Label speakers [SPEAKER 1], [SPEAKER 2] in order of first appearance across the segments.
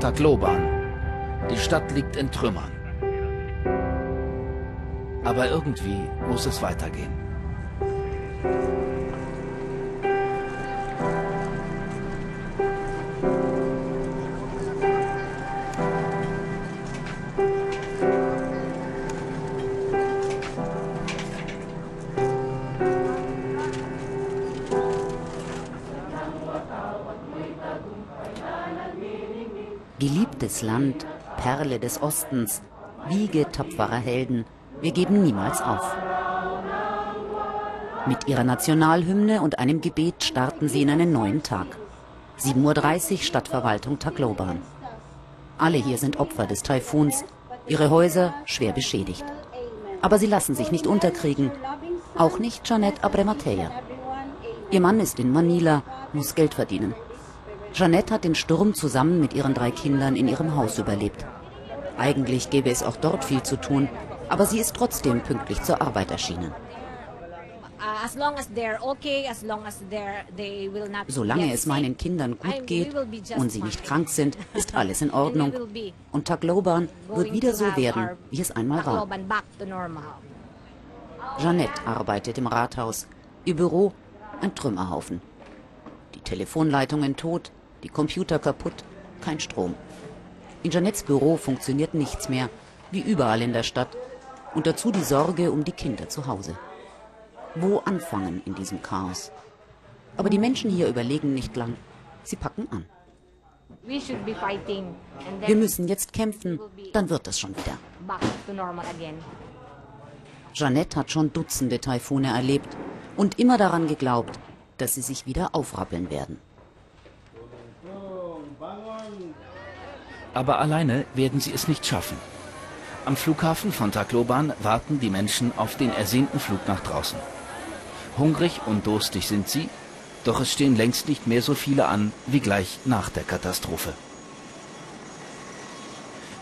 [SPEAKER 1] Tagloban. Die Stadt liegt in Trümmern. Aber irgendwie muss es weitergehen.
[SPEAKER 2] Geliebtes Land, Perle des Ostens, Wiege tapferer Helden, wir geben niemals auf. Mit ihrer Nationalhymne und einem Gebet starten sie in einen neuen Tag. 7.30 Uhr Stadtverwaltung Tacloban. Alle hier sind Opfer des Taifuns, ihre Häuser schwer beschädigt. Aber sie lassen sich nicht unterkriegen, auch nicht Janet Abremateya. Ihr Mann ist in Manila, muss Geld verdienen. Jeanette hat den Sturm zusammen mit ihren drei Kindern in ihrem Haus überlebt. Eigentlich gäbe es auch dort viel zu tun, aber sie ist trotzdem pünktlich zur Arbeit erschienen. Solange es meinen Kindern gut geht und sie nicht krank sind, ist alles in Ordnung. Und Tagloban wird wieder so werden, wie es einmal war. Jeanette arbeitet im Rathaus. Ihr Büro ein Trümmerhaufen. Die Telefonleitungen tot, die Computer kaputt, kein Strom. In Janettes Büro funktioniert nichts mehr, wie überall in der Stadt. Und dazu die Sorge um die Kinder zu Hause. Wo anfangen in diesem Chaos? Aber die Menschen hier überlegen nicht lang. Sie packen an. Wir müssen jetzt kämpfen, dann wird es schon wieder. Jeanette hat schon Dutzende Taifune erlebt und immer daran geglaubt, dass sie sich wieder aufrappeln werden.
[SPEAKER 1] Aber alleine werden sie es nicht schaffen. Am Flughafen von Tacloban warten die Menschen auf den ersehnten Flug nach draußen. Hungrig und durstig sind sie, doch es stehen längst nicht mehr so viele an wie gleich nach der Katastrophe.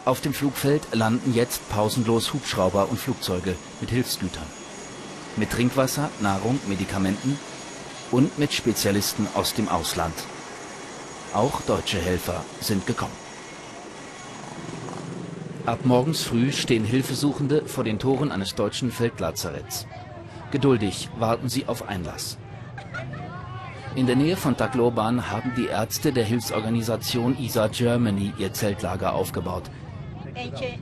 [SPEAKER 1] Auf dem Flugfeld landen jetzt pausenlos Hubschrauber und Flugzeuge mit Hilfsgütern. Mit Trinkwasser, Nahrung, Medikamenten und mit Spezialisten aus dem Ausland. Auch deutsche Helfer sind gekommen. Ab morgens früh stehen Hilfesuchende vor den Toren eines deutschen Feldlazaretts. Geduldig warten sie auf Einlass. In der Nähe von Tacloban haben die Ärzte der Hilfsorganisation ISA Germany ihr Zeltlager aufgebaut.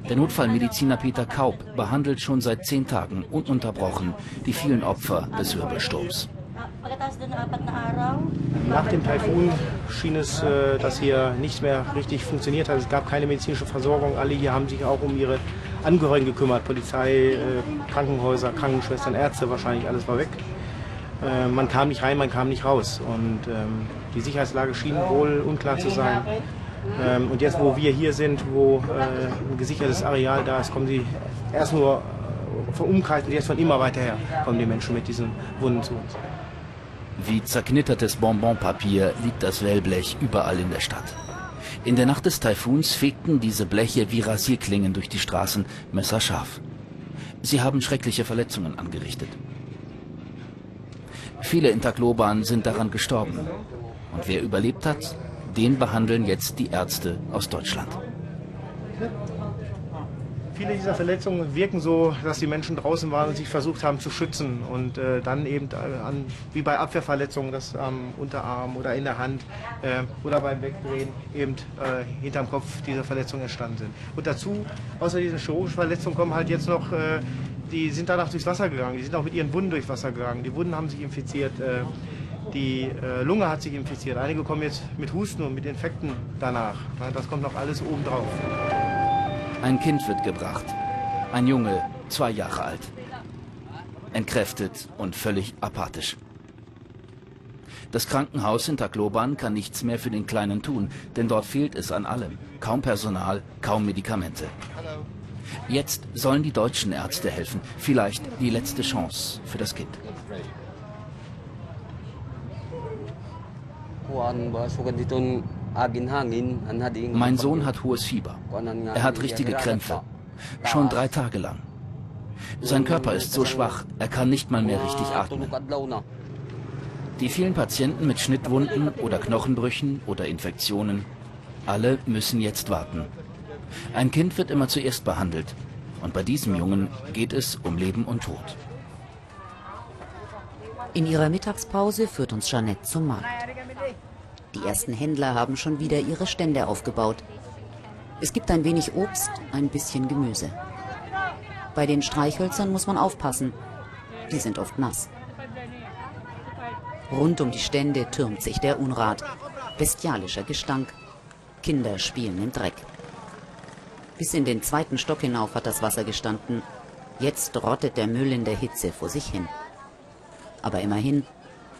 [SPEAKER 1] Der Notfallmediziner Peter Kaub behandelt schon seit zehn Tagen ununterbrochen die vielen Opfer des Wirbelsturms.
[SPEAKER 3] Nach dem Taifun schien es, äh, dass hier nichts mehr richtig funktioniert hat. Es gab keine medizinische Versorgung. Alle hier haben sich auch um ihre Angehörigen gekümmert. Polizei, äh, Krankenhäuser, Krankenschwestern, Ärzte, wahrscheinlich alles war weg. Äh, man kam nicht rein, man kam nicht raus. Und ähm, die Sicherheitslage schien wohl unklar zu sein. Ähm, und jetzt, wo wir hier sind, wo ein gesichertes Areal da ist, kommen sie erst nur vom Umkreis und jetzt von immer weiter her kommen die Menschen mit diesen Wunden zu uns.
[SPEAKER 1] Wie zerknittertes Bonbonpapier liegt das Wellblech überall in der Stadt. In der Nacht des Taifuns fegten diese Bleche wie Rasierklingen durch die Straßen messerscharf. Sie haben schreckliche Verletzungen angerichtet. Viele in Tacloban sind daran gestorben. Und wer überlebt hat, den behandeln jetzt die Ärzte aus Deutschland.
[SPEAKER 3] Viele dieser Verletzungen wirken so, dass die Menschen draußen waren und sich versucht haben zu schützen und äh, dann eben äh, an, wie bei Abwehrverletzungen, das am Unterarm oder in der Hand äh, oder beim Wegdrehen eben äh, hinterm Kopf diese Verletzungen entstanden sind. Und dazu, außer diesen chirurgischen Verletzungen, kommen halt jetzt noch, äh, die sind danach durchs Wasser gegangen, die sind auch mit ihren Wunden durchs Wasser gegangen, die Wunden haben sich infiziert. Äh, die Lunge hat sich infiziert. Einige kommen jetzt mit Husten und mit Infekten danach. Das kommt noch alles oben drauf.
[SPEAKER 1] Ein Kind wird gebracht. Ein Junge, zwei Jahre alt. Entkräftet und völlig apathisch. Das Krankenhaus in Tacloban kann nichts mehr für den Kleinen tun, denn dort fehlt es an allem. Kaum Personal, kaum Medikamente. Jetzt sollen die deutschen Ärzte helfen. Vielleicht die letzte Chance für das Kind. Mein Sohn hat hohes Fieber. Er hat richtige Krämpfe. Schon drei Tage lang. Sein Körper ist so schwach, er kann nicht mal mehr richtig atmen. Die vielen Patienten mit Schnittwunden oder Knochenbrüchen oder Infektionen, alle müssen jetzt warten. Ein Kind wird immer zuerst behandelt. Und bei diesem Jungen geht es um Leben und Tod.
[SPEAKER 2] In ihrer Mittagspause führt uns Jeanette zum Markt. Die ersten Händler haben schon wieder ihre Stände aufgebaut. Es gibt ein wenig Obst, ein bisschen Gemüse. Bei den Streichhölzern muss man aufpassen. Die sind oft nass. Rund um die Stände türmt sich der Unrat. Bestialischer Gestank. Kinder spielen im Dreck. Bis in den zweiten Stock hinauf hat das Wasser gestanden. Jetzt rottet der Müll in der Hitze vor sich hin. Aber immerhin,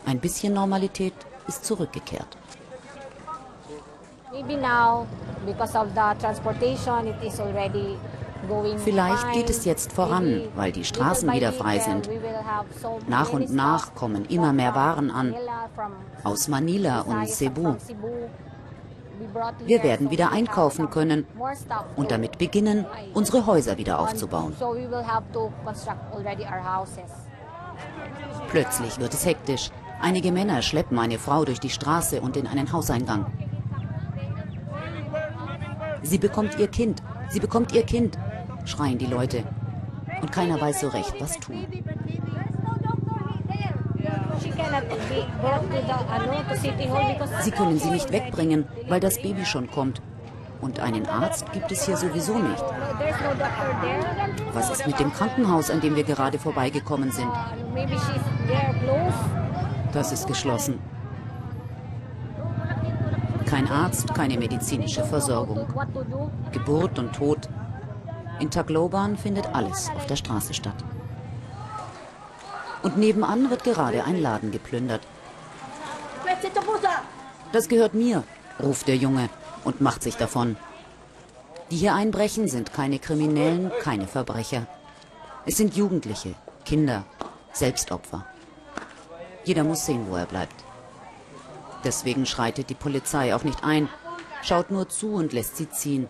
[SPEAKER 2] ein bisschen Normalität ist zurückgekehrt. Vielleicht geht es jetzt voran, weil die Straßen wieder frei sind. Nach und nach kommen immer mehr Waren an. Aus Manila und Cebu. Wir werden wieder einkaufen können und damit beginnen, unsere Häuser wieder aufzubauen. Plötzlich wird es hektisch. Einige Männer schleppen eine Frau durch die Straße und in einen Hauseingang. Sie bekommt ihr Kind, sie bekommt ihr Kind, schreien die Leute. Und keiner weiß so recht, was tun. Sie können sie nicht wegbringen, weil das Baby schon kommt. Und einen Arzt gibt es hier sowieso nicht. Was ist mit dem Krankenhaus, an dem wir gerade vorbeigekommen sind? Das ist geschlossen. Kein Arzt, keine medizinische Versorgung. Geburt und Tod. In Tagloban findet alles auf der Straße statt. Und nebenan wird gerade ein Laden geplündert. Das gehört mir, ruft der Junge und macht sich davon. Die hier einbrechen, sind keine Kriminellen, keine Verbrecher. Es sind Jugendliche, Kinder, Selbstopfer. Jeder muss sehen, wo er bleibt. Deswegen schreitet die Polizei auch nicht ein, schaut nur zu und lässt sie ziehen.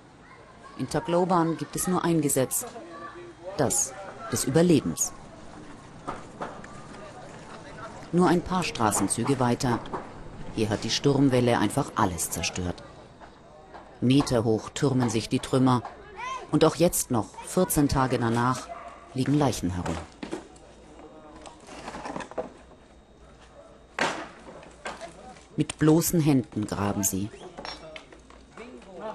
[SPEAKER 2] In Tagloban gibt es nur ein Gesetz, das des Überlebens. Nur ein paar Straßenzüge weiter. Hier hat die Sturmwelle einfach alles zerstört. Meterhoch türmen sich die Trümmer. Und auch jetzt noch, 14 Tage danach, liegen Leichen herum. Mit bloßen Händen graben sie.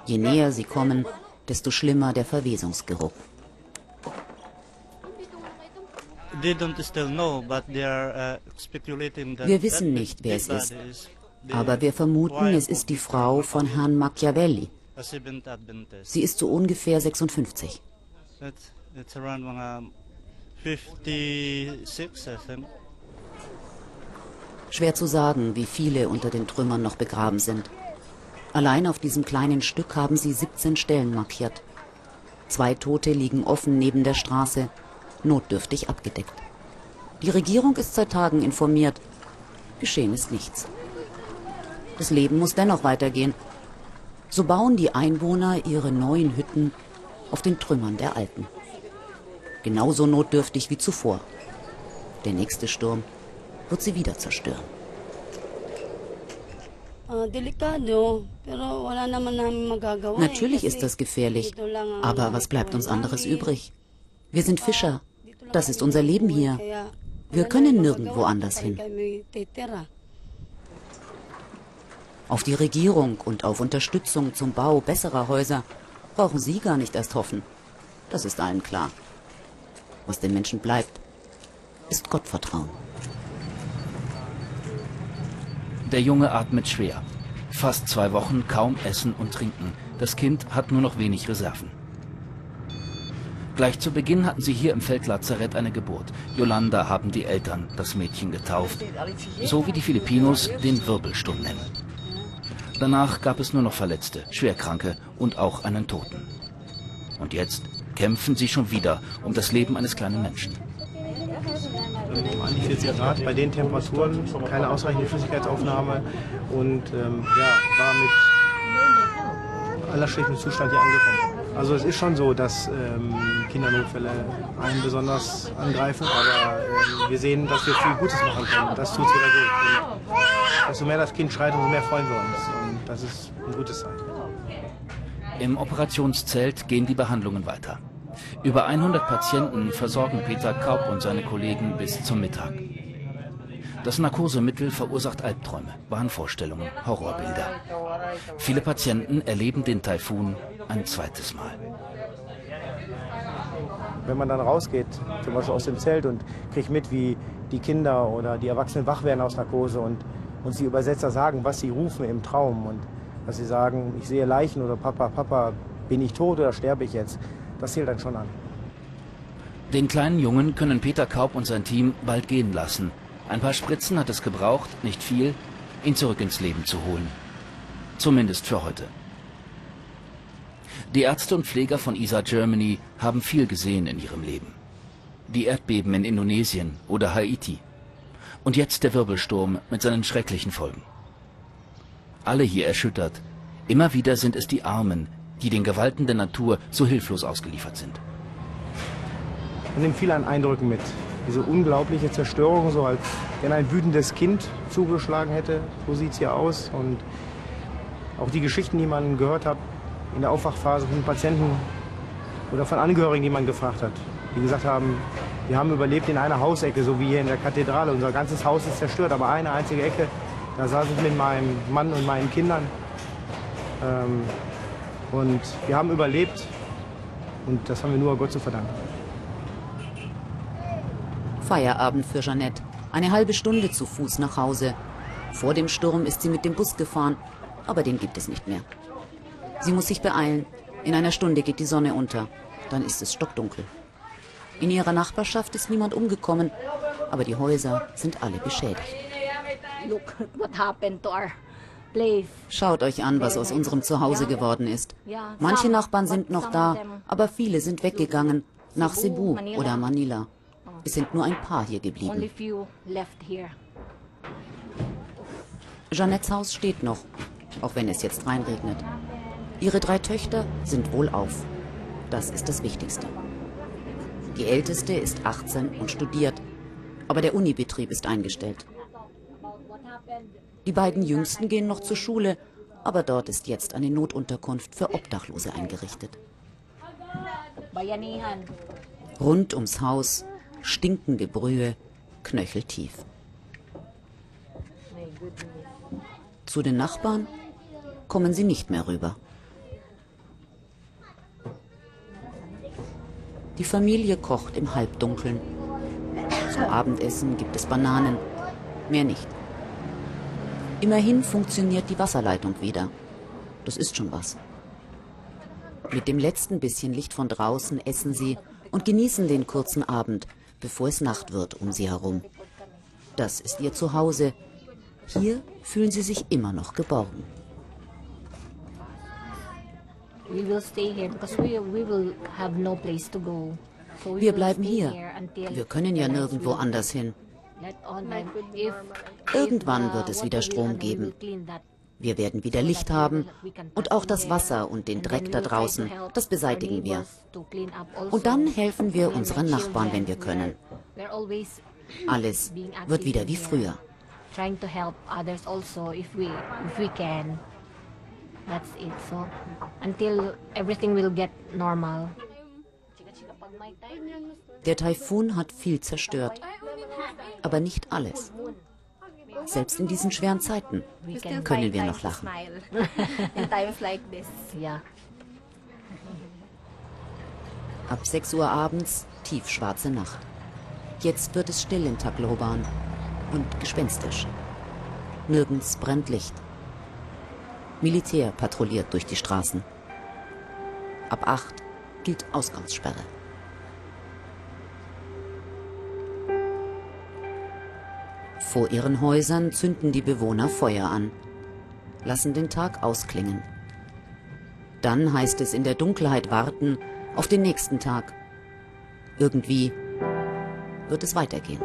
[SPEAKER 2] Je näher sie kommen, desto schlimmer der Verwesungsgeruch.
[SPEAKER 4] Uh,
[SPEAKER 2] wir wissen nicht, wer es ist. Aber wir vermuten, es ist die Frau von Herrn Machiavelli. Sie ist so ungefähr 56. Schwer zu sagen, wie viele unter den Trümmern noch begraben sind. Allein auf diesem kleinen Stück haben sie 17 Stellen markiert. Zwei Tote liegen offen neben der Straße, notdürftig abgedeckt. Die Regierung ist seit Tagen informiert. Geschehen ist nichts. Das Leben muss dennoch weitergehen. So bauen die Einwohner ihre neuen Hütten auf den Trümmern der alten. Genauso notdürftig wie zuvor. Der nächste Sturm wird sie wieder zerstören. Natürlich ist das gefährlich, aber was bleibt uns anderes übrig? Wir sind Fischer. Das ist unser Leben hier. Wir können nirgendwo anders hin. Auf die Regierung und auf Unterstützung zum Bau besserer Häuser brauchen Sie gar nicht erst hoffen. Das ist allen klar. Was den Menschen bleibt, ist Gottvertrauen.
[SPEAKER 1] Der Junge atmet schwer. Fast zwei Wochen kaum Essen und Trinken. Das Kind hat nur noch wenig Reserven. Gleich zu Beginn hatten sie hier im Feldlazarett eine Geburt. Yolanda haben die Eltern das Mädchen getauft, so wie die Filipinos den Wirbelsturm nennen. Danach gab es nur noch Verletzte, Schwerkranke und auch einen Toten. Und jetzt kämpfen sie schon wieder um das Leben eines kleinen Menschen.
[SPEAKER 3] 40 Grad bei den Temperaturen, keine ausreichende Flüssigkeitsaufnahme und ähm, ja, war mit allerschlechtstem Zustand hier angekommen. Also es ist schon so, dass ähm, Kindernotfälle einen besonders angreifen, aber äh, wir sehen, dass wir viel Gutes machen können. Das tut wieder gut. Und desto mehr das Kind schreit, umso mehr freuen wir uns. Und das ist ein gutes Zeichen.
[SPEAKER 1] Im Operationszelt gehen die Behandlungen weiter. Über 100 Patienten versorgen Peter Kaup und seine Kollegen bis zum Mittag. Das Narkosemittel verursacht Albträume, Wahnvorstellungen, Horrorbilder. Viele Patienten erleben den Taifun ein zweites Mal.
[SPEAKER 3] Wenn man dann rausgeht, zum Beispiel aus dem Zelt und kriegt mit, wie die Kinder oder die Erwachsenen wach werden aus Narkose und uns die Übersetzer sagen, was sie rufen im Traum und dass sie sagen, ich sehe Leichen oder Papa, Papa, bin ich tot oder sterbe ich jetzt? Das zählt dann schon an.
[SPEAKER 1] Den kleinen Jungen können Peter Kaub und sein Team bald gehen lassen. Ein paar Spritzen hat es gebraucht, nicht viel, ihn zurück ins Leben zu holen. Zumindest für heute. Die Ärzte und Pfleger von ISA Germany haben viel gesehen in ihrem Leben. Die Erdbeben in Indonesien oder Haiti. Und jetzt der Wirbelsturm mit seinen schrecklichen Folgen. Alle hier erschüttert. Immer wieder sind es die Armen, die den Gewalten der Natur so hilflos ausgeliefert sind.
[SPEAKER 3] Man nimmt viel an Eindrücken mit diese unglaubliche Zerstörung, so als wenn ein wütendes Kind zugeschlagen hätte. So sieht es hier aus. Und auch die Geschichten, die man gehört hat in der Aufwachphase von Patienten oder von Angehörigen, die man gefragt hat, die gesagt haben, wir haben überlebt in einer Hausecke, so wie hier in der Kathedrale. Unser ganzes Haus ist zerstört, aber eine einzige Ecke, da saß ich mit meinem Mann und meinen Kindern. Ähm, und wir haben überlebt und das haben wir nur Gott zu verdanken.
[SPEAKER 2] Feierabend für Jeannette. Eine halbe Stunde zu Fuß nach Hause. Vor dem Sturm ist sie mit dem Bus gefahren, aber den gibt es nicht mehr. Sie muss sich beeilen. In einer Stunde geht die Sonne unter. Dann ist es stockdunkel. In ihrer Nachbarschaft ist niemand umgekommen, aber die Häuser sind alle beschädigt. Schaut euch an, was aus unserem Zuhause geworden ist. Manche Nachbarn sind noch da, aber viele sind weggegangen nach Cebu oder Manila. Es sind nur ein paar hier geblieben. Jeanettes Haus steht noch, auch wenn es jetzt reinregnet. Ihre drei Töchter sind wohlauf. Das ist das Wichtigste. Die älteste ist 18 und studiert, aber der Unibetrieb ist eingestellt. Die beiden jüngsten gehen noch zur Schule, aber dort ist jetzt eine Notunterkunft für Obdachlose eingerichtet. Rund ums Haus stinkende Brühe, knöcheltief. Zu den Nachbarn kommen sie nicht mehr rüber. Die Familie kocht im Halbdunkeln. Zum Abendessen gibt es Bananen, mehr nicht. Immerhin funktioniert die Wasserleitung wieder. Das ist schon was. Mit dem letzten bisschen Licht von draußen essen sie und genießen den kurzen Abend, bevor es Nacht wird um sie herum. Das ist ihr Zuhause. Hier fühlen sie sich immer noch geborgen. Wir bleiben hier. Wir können ja nirgendwo anders hin. Irgendwann wird es wieder Strom geben. Wir werden wieder Licht haben und auch das Wasser und den Dreck da draußen, das beseitigen wir. Und dann helfen wir unseren Nachbarn, wenn wir können. Alles wird wieder wie früher. That's it. So until everything will get normal. Der Taifun hat viel zerstört, aber nicht alles. Selbst in diesen schweren Zeiten können wir noch lachen. Ab 6 Uhr abends tiefschwarze Nacht. Jetzt wird es still in Tagloban und gespenstisch. Nirgends brennt Licht. Militär patrouilliert durch die Straßen. Ab 8 gilt Ausgangssperre. Vor ihren Häusern zünden die Bewohner Feuer an, lassen den Tag ausklingen. Dann heißt es in der Dunkelheit warten auf den nächsten Tag. Irgendwie wird es weitergehen.